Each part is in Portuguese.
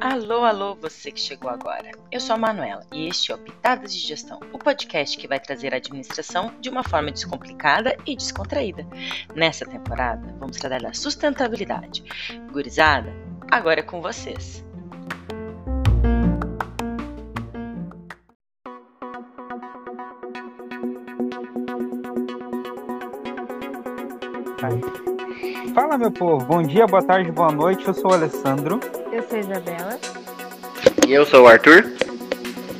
Alô, alô, você que chegou agora. Eu sou a Manuela e este é o Pitadas de Gestão, o podcast que vai trazer a administração de uma forma descomplicada e descontraída. Nessa temporada, vamos tratar da sustentabilidade. Gurizada, agora é com vocês. Meu povo. Bom dia, boa tarde, boa noite. Eu sou o Alessandro. Eu sou a Isabela. E eu sou o Arthur.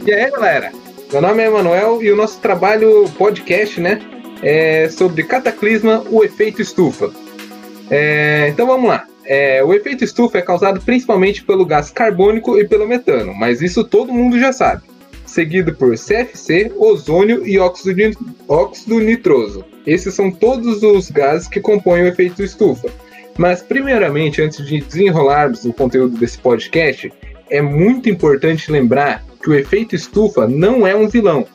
E aí, galera? Meu nome é Emanuel e o nosso trabalho podcast, né, é sobre cataclisma, o efeito estufa. É, então vamos lá. É, o efeito estufa é causado principalmente pelo gás carbônico e pelo metano, mas isso todo mundo já sabe. Seguido por CFC, ozônio e óxido, óxido nitroso. Esses são todos os gases que compõem o efeito estufa. Mas, primeiramente, antes de desenrolarmos o conteúdo desse podcast, é muito importante lembrar que o efeito estufa não é um vilão,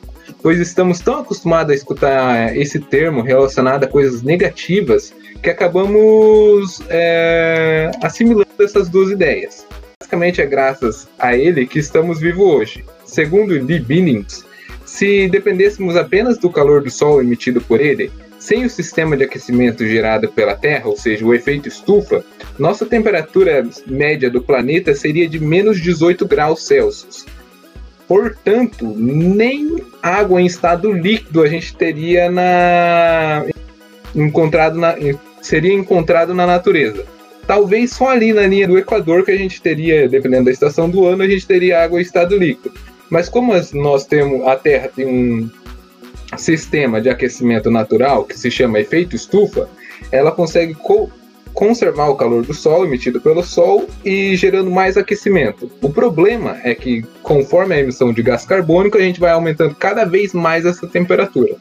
pois estamos tão acostumados a escutar esse termo relacionado a coisas negativas que acabamos é, assimilando essas duas ideias. Basicamente é graças a ele que estamos vivos hoje. Segundo Lee Binnings, se dependêssemos apenas do calor do Sol emitido por ele, sem o sistema de aquecimento gerado pela Terra, ou seja, o efeito estufa, nossa temperatura média do planeta seria de menos 18 graus Celsius. Portanto, nem água em estado líquido a gente teria na encontrado na seria encontrado na natureza. Talvez só ali na linha do Equador que a gente teria, dependendo da estação do ano, a gente teria água em estado líquido. Mas como nós temos, a Terra tem um sistema de aquecimento natural, que se chama efeito estufa, ela consegue co conservar o calor do Sol emitido pelo Sol e gerando mais aquecimento. O problema é que, conforme a emissão de gás carbônico, a gente vai aumentando cada vez mais essa temperatura.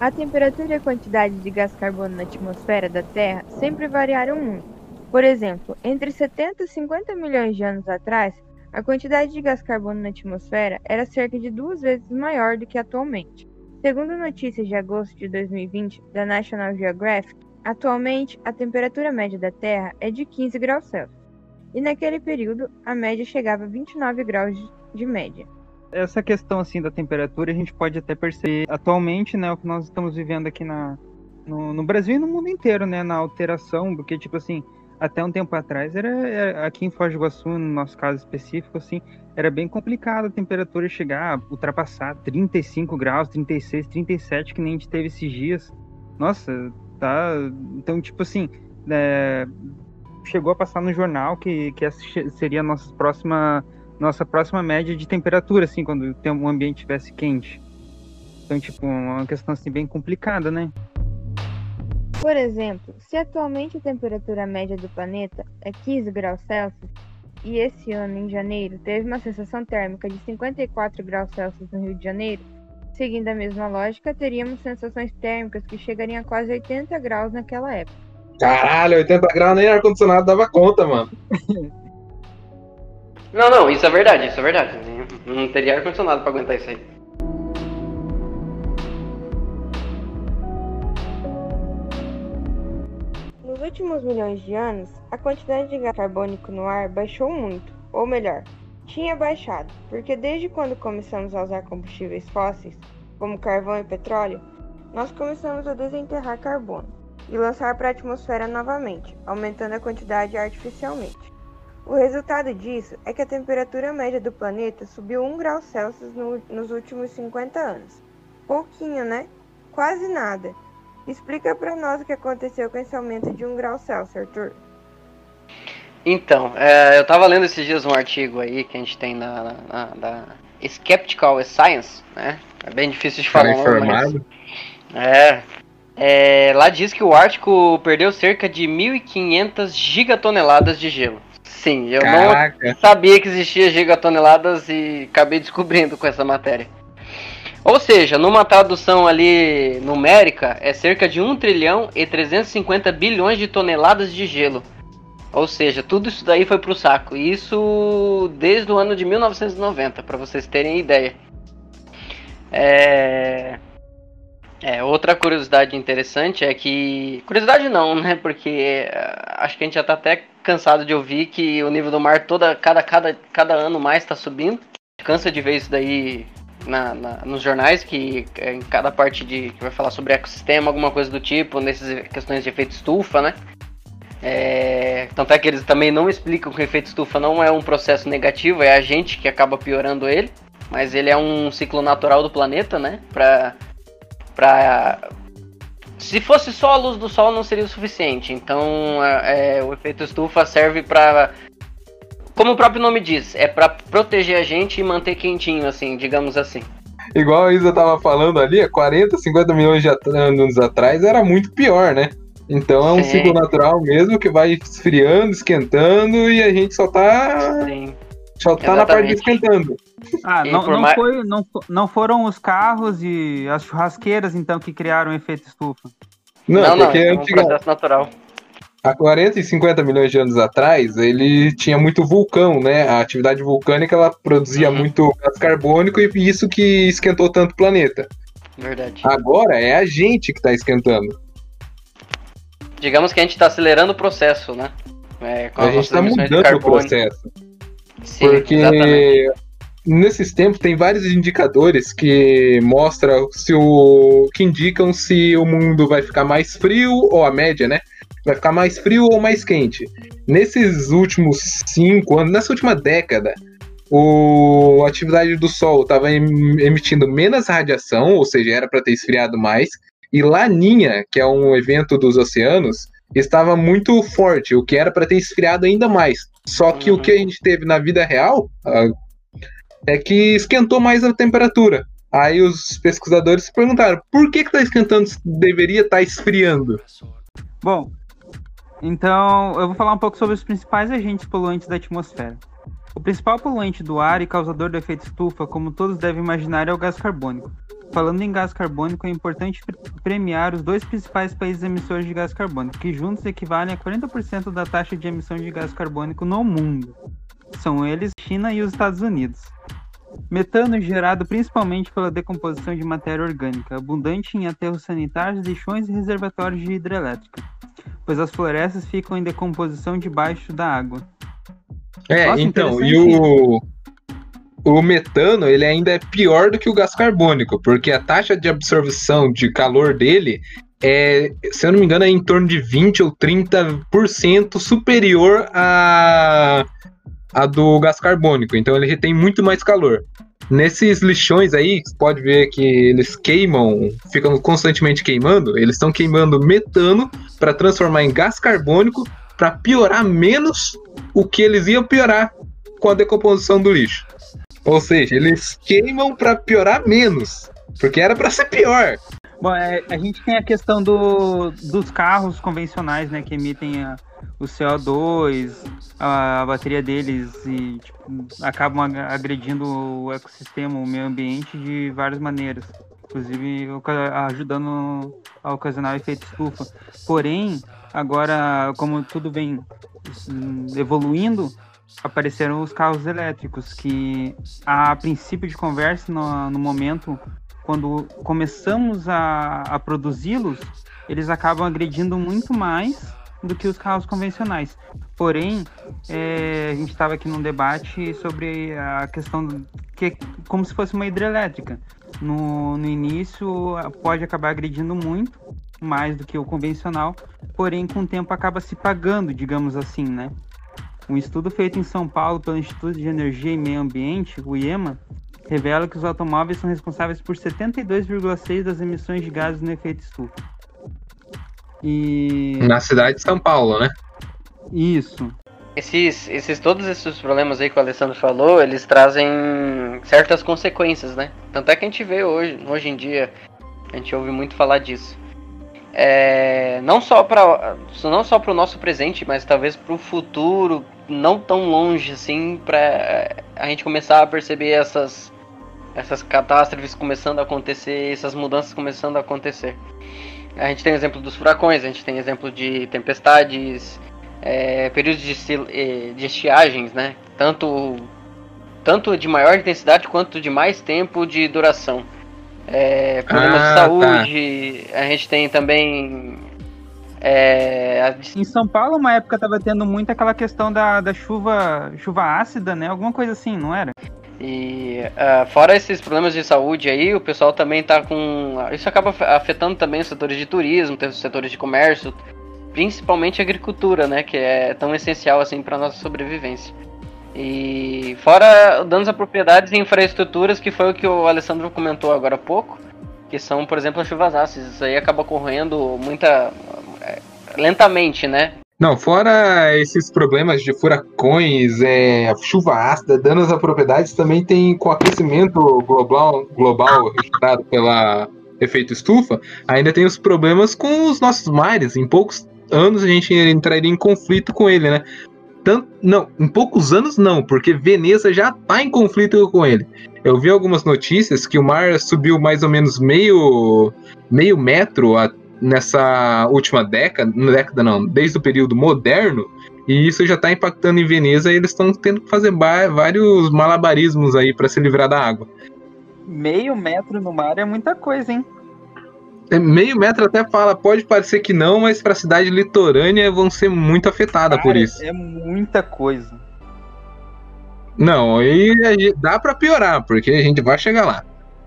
A temperatura e a quantidade de gás carbono na atmosfera da Terra sempre variaram muito. Por exemplo, entre 70 e 50 milhões de anos atrás, a quantidade de gás carbono na atmosfera era cerca de duas vezes maior do que atualmente. Segundo notícias de agosto de 2020 da National Geographic, atualmente a temperatura média da Terra é de 15 graus Celsius, e naquele período a média chegava a 29 graus de média. Essa questão assim da temperatura a gente pode até perceber atualmente, né, o que nós estamos vivendo aqui na, no, no Brasil e no mundo inteiro, né, na alteração, porque tipo assim, até um tempo atrás era, era, aqui em Foz do Iguaçu, no nosso caso específico, assim, era bem complicado a temperatura chegar, ultrapassar 35 graus, 36, 37, que nem a gente teve esses dias. Nossa, tá. Então, tipo assim, é, chegou a passar no jornal que, que essa seria a nossa próxima, nossa próxima média de temperatura, assim, quando o ambiente estivesse quente. Então, tipo, uma questão assim bem complicada, né? Por exemplo, se atualmente a temperatura média do planeta é 15 graus Celsius, e esse ano, em janeiro, teve uma sensação térmica de 54 graus Celsius no Rio de Janeiro, seguindo a mesma lógica, teríamos sensações térmicas que chegariam a quase 80 graus naquela época. Caralho, 80 graus nem ar-condicionado dava conta, mano. Não, não, isso é verdade, isso é verdade. Não teria ar-condicionado pra aguentar isso aí. Últimos milhões de anos, a quantidade de gás carbônico no ar baixou muito, ou melhor, tinha baixado, porque desde quando começamos a usar combustíveis fósseis, como carvão e petróleo, nós começamos a desenterrar carbono e lançar para a atmosfera novamente, aumentando a quantidade artificialmente. O resultado disso é que a temperatura média do planeta subiu 1 grau Celsius no, nos últimos 50 anos. Pouquinho, né? Quase nada. Explica para nós o que aconteceu com esse aumento de 1 grau Celsius, Arthur. Então, é, eu estava lendo esses dias um artigo aí que a gente tem na, na, na da Skeptical Science, né? É bem difícil de falar. Tá informado? É, é, lá diz que o Ártico perdeu cerca de 1.500 gigatoneladas de gelo. Sim, eu Caraca. não sabia que existia gigatoneladas e acabei descobrindo com essa matéria. Ou seja, numa tradução ali numérica, é cerca de 1 trilhão e 350 bilhões de toneladas de gelo. Ou seja, tudo isso daí foi pro saco. Isso desde o ano de 1990, para vocês terem ideia. É... é... outra curiosidade interessante é que. Curiosidade não, né? Porque uh, acho que a gente já tá até cansado de ouvir que o nível do mar toda, cada, cada, cada ano mais está subindo. Cansa de ver isso daí na, na, nos jornais, que em cada parte de que vai falar sobre ecossistema, alguma coisa do tipo, nessas questões de efeito estufa, né? É, tanto é que eles também não explicam que o efeito estufa não é um processo negativo, é a gente que acaba piorando ele, mas ele é um ciclo natural do planeta, né? Pra, pra, se fosse só a luz do sol não seria o suficiente. Então é, é o efeito estufa serve para como o próprio nome diz, é para proteger a gente e manter quentinho, assim, digamos assim. Igual a Isa tava falando ali, 40, 50 milhões de anos atrás era muito pior, né? Então é um Sim. ciclo natural mesmo que vai esfriando, esquentando e a gente só tá. Sim. Só tá Exatamente. na parte de esquentando. Ah, não, não, mais... foi, não, não foram os carros e as churrasqueiras então que criaram o efeito estufa. Não, não, porque não, é um processo natural há 40 e 50 milhões de anos atrás, ele tinha muito vulcão, né? A atividade vulcânica ela produzia uhum. muito gás carbônico e isso que esquentou tanto o planeta. Verdade. Agora é a gente que está esquentando. Digamos que a gente está acelerando o processo, né? É, a gente está mudando o processo. Sim, porque exatamente. nesses tempos tem vários indicadores que mostram se o que indicam se o mundo vai ficar mais frio ou a média, né? Vai ficar mais frio ou mais quente. Nesses últimos cinco anos, nessa última década, o, a atividade do Sol estava emitindo menos radiação, ou seja, era para ter esfriado mais, e Laninha, que é um evento dos oceanos, estava muito forte, o que era para ter esfriado ainda mais. Só que o que a gente teve na vida real uh, é que esquentou mais a temperatura. Aí os pesquisadores perguntaram: por que está esquentando? Deveria estar tá esfriando. Bom, então, eu vou falar um pouco sobre os principais agentes poluentes da atmosfera. O principal poluente do ar e causador do efeito estufa, como todos devem imaginar, é o gás carbônico. Falando em gás carbônico, é importante premiar os dois principais países emissores de gás carbônico, que juntos equivalem a 40% da taxa de emissão de gás carbônico no mundo. São eles China e os Estados Unidos. Metano é gerado principalmente pela decomposição de matéria orgânica, abundante em aterros sanitários, lixões e reservatórios de hidrelétrica pois as florestas ficam em decomposição debaixo da água. É, Nossa, então, e o, o metano ele ainda é pior do que o gás carbônico, porque a taxa de absorção de calor dele é, se eu não me engano, é em torno de 20 ou 30% superior a, a do gás carbônico. Então ele retém muito mais calor. Nesses lixões aí, você pode ver que eles queimam, ficam constantemente queimando, eles estão queimando metano para transformar em gás carbônico para piorar menos o que eles iam piorar com a decomposição do lixo. Ou seja, eles queimam para piorar menos, porque era para ser pior. Bom, é, a gente tem a questão do, dos carros convencionais, né, que emitem a, o CO2, a, a bateria deles e tipo, acabam agredindo o ecossistema, o meio ambiente de várias maneiras, inclusive ajudando a ocasionar o efeito estufa. Porém, agora, como tudo vem hum, evoluindo, apareceram os carros elétricos, que a princípio de conversa, no, no momento, quando começamos a, a produzi-los, eles acabam agredindo muito mais do que os carros convencionais. Porém, é, a gente estava aqui num debate sobre a questão que como se fosse uma hidrelétrica. No, no início pode acabar agredindo muito, mais do que o convencional, porém com o tempo acaba se pagando, digamos assim, né? Um estudo feito em São Paulo pelo Instituto de Energia e Meio Ambiente, o IEMA, revela que os automóveis são responsáveis por 72,6% das emissões de gases no efeito estufa. E... Na cidade de São Paulo, né? Isso. Esses, esses, todos esses problemas aí que o Alessandro falou, eles trazem certas consequências, né? Tanto é que a gente vê hoje, hoje em dia, a gente ouve muito falar disso. É, não só para não só para o nosso presente, mas talvez para o futuro, não tão longe assim, para a gente começar a perceber essas essas catástrofes começando a acontecer, essas mudanças começando a acontecer. A gente tem exemplo dos furacões, a gente tem exemplo de tempestades, é, períodos de, eh, de estiagens, né? Tanto, tanto de maior intensidade quanto de mais tempo de duração. é, problemas ah, de tá. saúde, tá. a gente tem também. É. Em São Paulo, uma época tava tendo muito aquela questão da, da chuva, chuva ácida, né? Alguma coisa assim, não era? E uh, fora esses problemas de saúde aí, o pessoal também tá com. Isso acaba afetando também os setores de turismo, os setores de comércio, principalmente a agricultura, né? Que é tão essencial assim para nossa sobrevivência. E fora danos a propriedades e infraestruturas, que foi o que o Alessandro comentou agora há pouco, que são, por exemplo, as chuvas ácidas. Isso aí acaba ocorrendo muita. Lentamente, né? Não, fora esses problemas de furacões, é, chuva ácida, danos a propriedades, também tem com o aquecimento global, global registrado pela efeito estufa, ainda tem os problemas com os nossos mares. Em poucos anos a gente entraria em conflito com ele, né? Tanto, não, em poucos anos não, porque Veneza já está em conflito com ele. Eu vi algumas notícias que o mar subiu mais ou menos meio, meio metro a, nessa última década, década não, desde o período moderno, e isso já está impactando em Veneza e eles estão tendo que fazer vários malabarismos aí para se livrar da água. Meio metro no mar é muita coisa, hein? É, meio metro até fala, pode parecer que não, mas para a cidade litorânea vão ser muito afetadas por isso. É muita coisa. Não, aí dá para piorar, porque a gente vai chegar lá.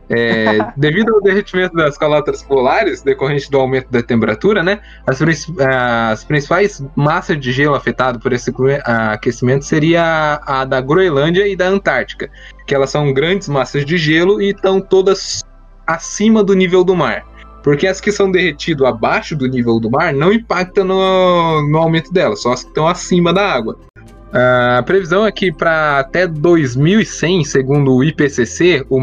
É, devido ao derretimento das calotas polares, decorrente do aumento da temperatura, né, as, as principais massas de gelo afetadas por esse aquecimento seria a da Groenlândia e da Antártica, que elas são grandes massas de gelo e estão todas acima do nível do mar. Porque as que são derretidas abaixo do nível do mar não impactam no, no aumento delas, só as que estão acima da água. A previsão é que para até 2100, segundo o IPCC, o,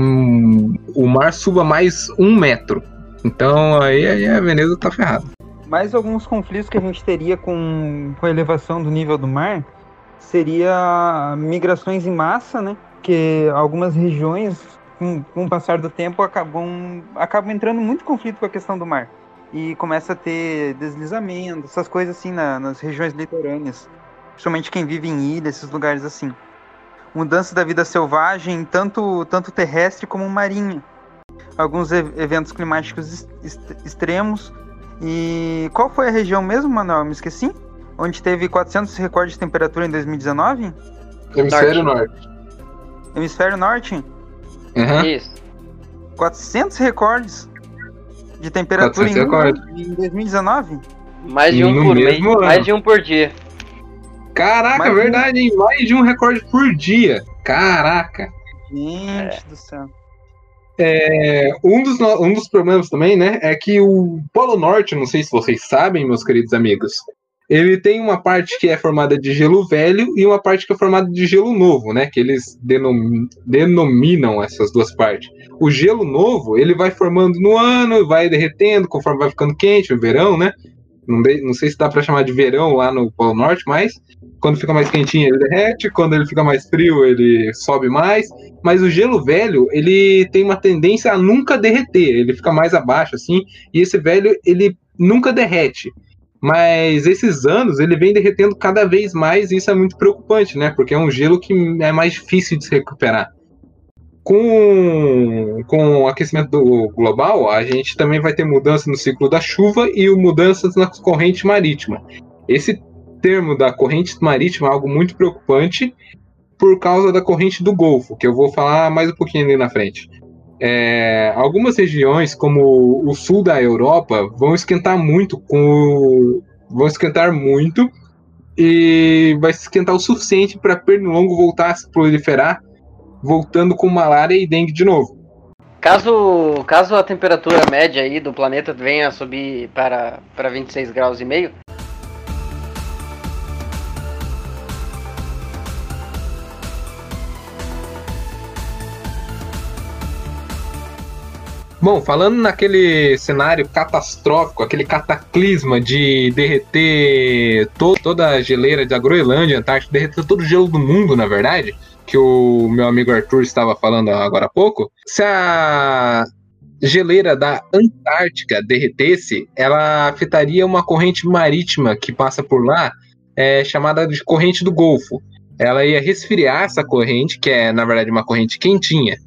o mar suba mais um metro. Então aí, aí a Veneza está ferrada. Mais alguns conflitos que a gente teria com, com a elevação do nível do mar seria migrações em massa, né? Que algumas regiões com, com o passar do tempo, acabam, acabam entrando muito conflito com a questão do mar. E começa a ter deslizamento, essas coisas assim na, nas regiões litorâneas. Principalmente quem vive em ilhas, esses lugares assim. Mudança da vida selvagem, tanto, tanto terrestre como marinha. Alguns eventos climáticos est extremos. E qual foi a região mesmo, Manuel? Me esqueci. Onde teve 400 recordes de temperatura em 2019? Hemisfério Norte. Norte. Hemisfério Norte? Uhum. Isso. 400 recordes de temperatura em, em 2019? Mais de um no por mês, mais de um por dia. Caraca, mais verdade, hein? Mais de um recorde por dia. Caraca. Gente é. do céu. É, um, dos, um dos problemas também, né, é que o Polo Norte, não sei se vocês sabem, meus queridos amigos, ele tem uma parte que é formada de gelo velho e uma parte que é formada de gelo novo, né? Que eles denom denominam essas duas partes. O gelo novo, ele vai formando no ano, vai derretendo conforme vai ficando quente, no verão, né? Não, de, não sei se dá para chamar de verão lá no Polo Norte, mas quando fica mais quentinho ele derrete, quando ele fica mais frio ele sobe mais. Mas o gelo velho, ele tem uma tendência a nunca derreter, ele fica mais abaixo assim, e esse velho ele nunca derrete. Mas esses anos ele vem derretendo cada vez mais e isso é muito preocupante, né? Porque é um gelo que é mais difícil de se recuperar. Com, com o aquecimento do global, a gente também vai ter mudança no ciclo da chuva e mudanças na corrente marítima. Esse termo da corrente marítima algo muito preocupante por causa da corrente do Golfo, que eu vou falar mais um pouquinho ali na frente. É, algumas regiões, como o sul da Europa, vão esquentar muito com vão esquentar muito e vai esquentar o suficiente para pernilongo voltar a se proliferar, voltando com malária e dengue de novo. Caso, caso a temperatura média aí do planeta venha a subir para, para 26 graus e meio, Bom, falando naquele cenário catastrófico, aquele cataclisma de derreter to toda a geleira da Groenlândia, Antártica, derreter todo o gelo do mundo, na verdade, que o meu amigo Arthur estava falando agora há pouco, se a geleira da Antártica derretesse, ela afetaria uma corrente marítima que passa por lá, é, chamada de corrente do Golfo. Ela ia resfriar essa corrente, que é na verdade uma corrente quentinha,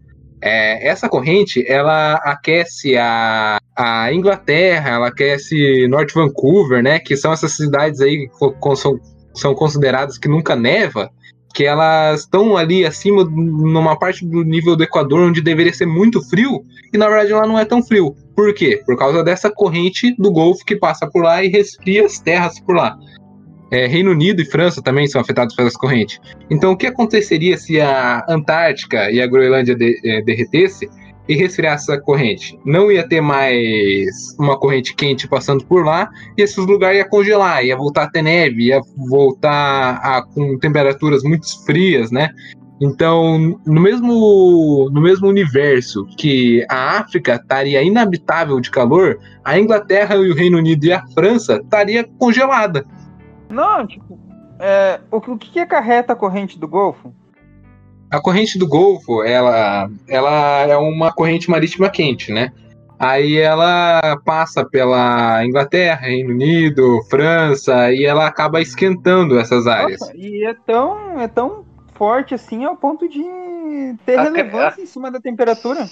É, essa corrente ela aquece a, a Inglaterra, ela aquece North Vancouver, né? Que são essas cidades aí que são, são consideradas que nunca neva, que elas estão ali acima, numa parte do nível do Equador, onde deveria ser muito frio, e na verdade lá não é tão frio. Por quê? Por causa dessa corrente do Golfo que passa por lá e resfria as terras por lá. É, Reino Unido e França também são afetados pelas correntes. Então, o que aconteceria se a Antártica e a Groenlândia de, é, derretesse e resfriasse essa corrente? Não ia ter mais uma corrente quente passando por lá e esses lugares ia congelar, ia voltar a ter neve, ia voltar a, com temperaturas muito frias, né? Então, no mesmo, no mesmo universo que a África estaria inabitável de calor, a Inglaterra e o Reino Unido e a França estaria congelada. Não, tipo, é, o, o que acarreta a corrente do Golfo? A corrente do Golfo, ela, ela é uma corrente marítima quente, né? Aí ela passa pela Inglaterra, Reino Unido, França, e ela acaba esquentando essas áreas. Nossa, e é tão, é tão forte assim ao ponto de ter a, relevância a... em cima da temperatura.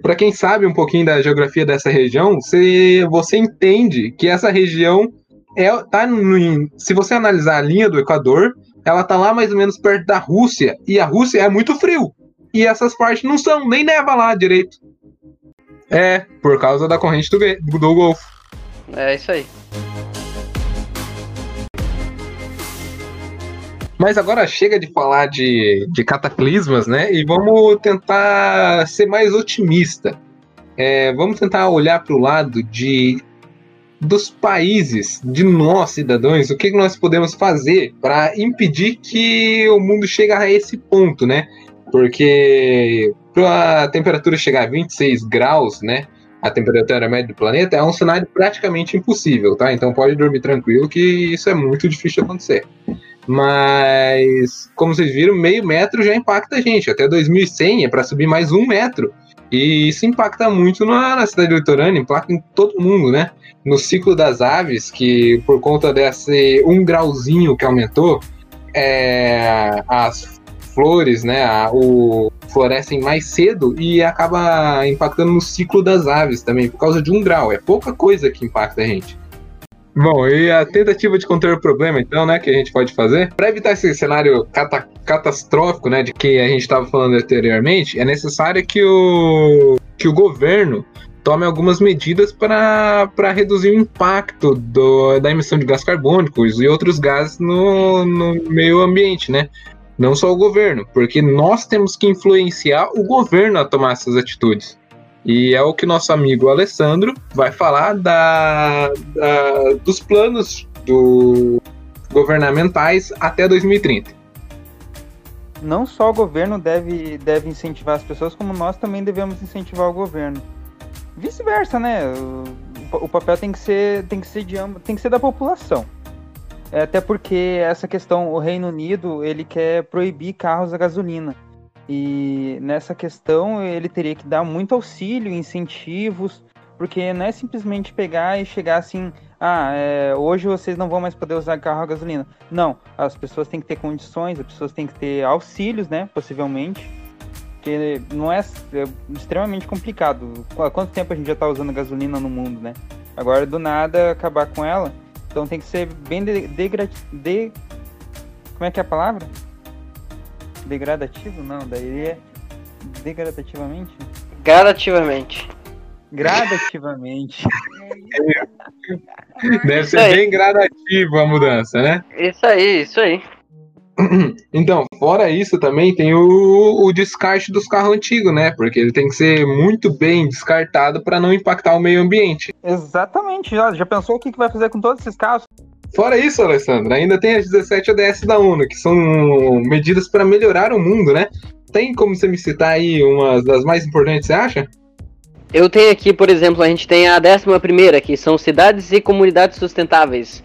Para quem sabe um pouquinho da geografia dessa região, você, você entende que essa região é, tá no, se você analisar a linha do Equador, ela tá lá mais ou menos perto da Rússia, e a Rússia é muito frio. E essas partes não são, nem neva lá direito. É, por causa da corrente do, do Golfo. É isso aí. Mas agora chega de falar de, de cataclismas, né? E vamos tentar ser mais otimista. É, vamos tentar olhar para o lado de dos países, de nós cidadãos, o que nós podemos fazer para impedir que o mundo chegue a esse ponto, né? Porque para a temperatura chegar a 26 graus, né? A temperatura média do planeta é um cenário praticamente impossível, tá? Então pode dormir tranquilo que isso é muito difícil de acontecer. Mas, como vocês viram, meio metro já impacta a gente. Até 2100 é para subir mais um metro. E isso impacta muito na, na cidade litorânea, impacta em todo mundo, né? No ciclo das aves, que por conta desse um grauzinho que aumentou, é, as flores, né, a, o, florescem mais cedo e acaba impactando no ciclo das aves também, por causa de um grau. É pouca coisa que impacta a gente. Bom, e a tentativa de conter o problema, então, né, que a gente pode fazer, para evitar esse cenário cata catastrófico, né, de que a gente estava falando anteriormente, é necessário que o, que o governo tome algumas medidas para reduzir o impacto do, da emissão de gás carbônicos e outros gases no, no meio ambiente, né? Não só o governo, porque nós temos que influenciar o governo a tomar essas atitudes. E é o que nosso amigo Alessandro vai falar da, da dos planos do, governamentais até 2030. Não só o governo deve, deve incentivar as pessoas, como nós também devemos incentivar o governo. Vice-versa, né? O, o, papel tem que ser, tem que ser de tem que ser da população. É, até porque essa questão, o Reino Unido, ele quer proibir carros a gasolina. E nessa questão ele teria que dar muito auxílio, incentivos, porque não é simplesmente pegar e chegar assim, ah, é, hoje vocês não vão mais poder usar carro a gasolina. Não, as pessoas têm que ter condições, as pessoas têm que ter auxílios, né, possivelmente, porque não é, é extremamente complicado. Há quanto tempo a gente já está usando gasolina no mundo, né? Agora, do nada, acabar com ela, então tem que ser bem de, de, de como é que é a palavra? Degradativo? Não, daí é degradativamente? Gradativamente. Gradativamente. Deve ser bem gradativo a mudança, né? Isso aí, isso aí. Então, fora isso também tem o, o descarte dos carros antigos, né? Porque ele tem que ser muito bem descartado para não impactar o meio ambiente. Exatamente, já, já pensou o que, que vai fazer com todos esses carros? Fora isso, Alessandro, ainda tem as 17 ODS da ONU, que são medidas para melhorar o mundo, né? Tem como você me citar aí umas das mais importantes, você acha? Eu tenho aqui, por exemplo, a gente tem a décima primeira, que são cidades e comunidades sustentáveis.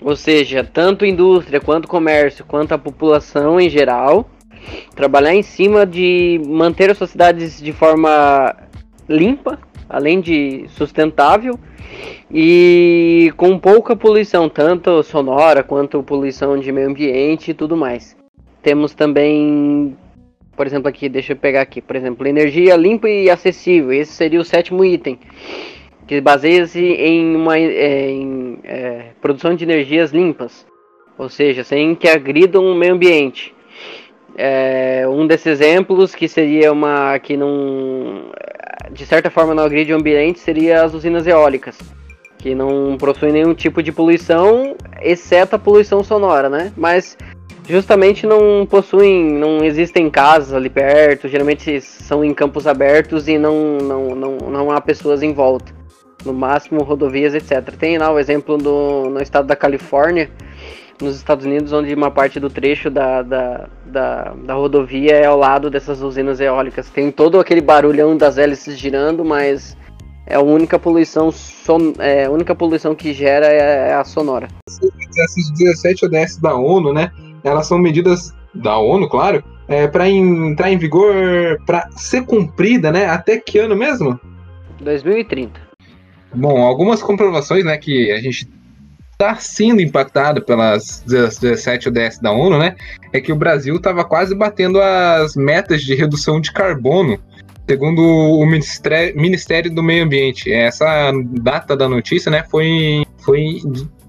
Ou seja, tanto indústria quanto comércio, quanto a população em geral, trabalhar em cima de manter as suas cidades de forma limpa, além de sustentável e com pouca poluição, tanto sonora quanto poluição de meio ambiente e tudo mais. Temos também por exemplo, aqui, deixa eu pegar aqui, por exemplo, energia limpa e acessível. Esse seria o sétimo item, que baseia-se em uma é, em, é, produção de energias limpas, ou seja, sem que agridam o meio ambiente. É, um desses exemplos que seria uma que não de certa forma não agride o ambiente seria as usinas eólicas que não possuem nenhum tipo de poluição exceto a poluição sonora né mas justamente não possuem, não existem casas ali perto, geralmente são em campos abertos e não, não, não, não há pessoas em volta. No máximo rodovias, etc. Tem lá o exemplo do, no estado da Califórnia, nos Estados Unidos, onde uma parte do trecho da, da, da, da rodovia é ao lado dessas usinas eólicas. Tem todo aquele barulhão das hélices girando, mas é a única poluição, son, é, a única poluição que gera é, é a sonora. Essas 17 ODS da ONU, né? elas são medidas da ONU, claro, é, para entrar em vigor, para ser cumprida, né? Até que ano mesmo? 2030. Bom, algumas comprovações, né, que a gente está sendo impactado pelas 17 ODS da ONU, né, é que o Brasil estava quase batendo as metas de redução de carbono, segundo o Ministério do Meio Ambiente. Essa data da notícia, né, foi, foi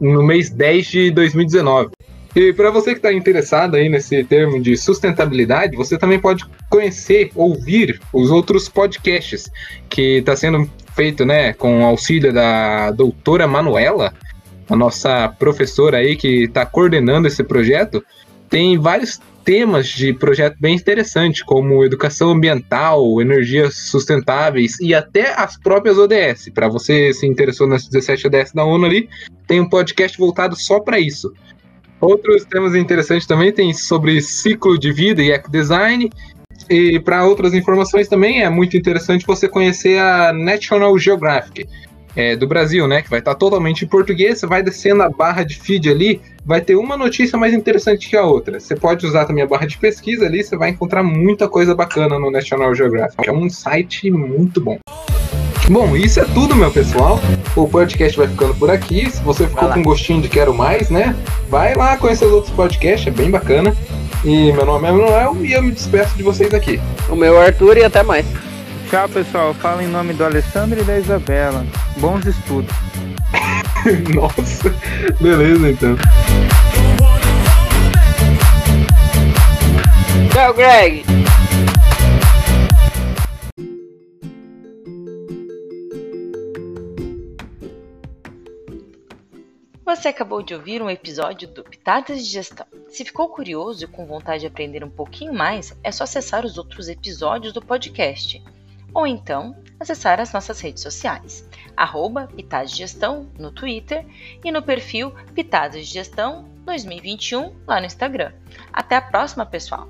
no mês 10 de 2019. E para você que está interessado aí nesse termo de sustentabilidade, você também pode conhecer, ouvir os outros podcasts que está sendo feito, né, com auxílio da doutora Manuela, a nossa professora aí que está coordenando esse projeto. Tem vários temas de projeto bem interessantes, como educação ambiental, energias sustentáveis e até as próprias ODS. Para você se interessou nas 17 ODS da ONU ali, tem um podcast voltado só para isso. Outros temas interessantes também tem sobre ciclo de vida e ecodesign. E para outras informações também é muito interessante você conhecer a National Geographic é, do Brasil, né? Que vai estar totalmente em português. Você vai descendo a barra de feed ali, vai ter uma notícia mais interessante que a outra. Você pode usar também a barra de pesquisa ali, você vai encontrar muita coisa bacana no National Geographic. É um site muito bom. Bom, isso é tudo, meu pessoal. O podcast vai ficando por aqui. Se você ficou com gostinho de quero mais, né? Vai lá conhecer os outros podcasts, é bem bacana. E meu nome é Manuel e eu me despeço de vocês aqui. O meu é Arthur e até mais. Tchau, pessoal. Fala em nome do Alessandro e da Isabela. Bons estudos. Nossa, beleza então. Tchau, Greg. Você acabou de ouvir um episódio do Pitadas de Gestão. Se ficou curioso e com vontade de aprender um pouquinho mais, é só acessar os outros episódios do podcast. Ou então, acessar as nossas redes sociais, arroba Gestão no Twitter e no perfil Pitadas de Gestão 2021 lá no Instagram. Até a próxima, pessoal!